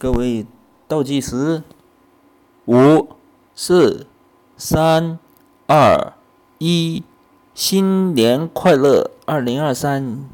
各位倒计时五四三二一新年快乐二零二三。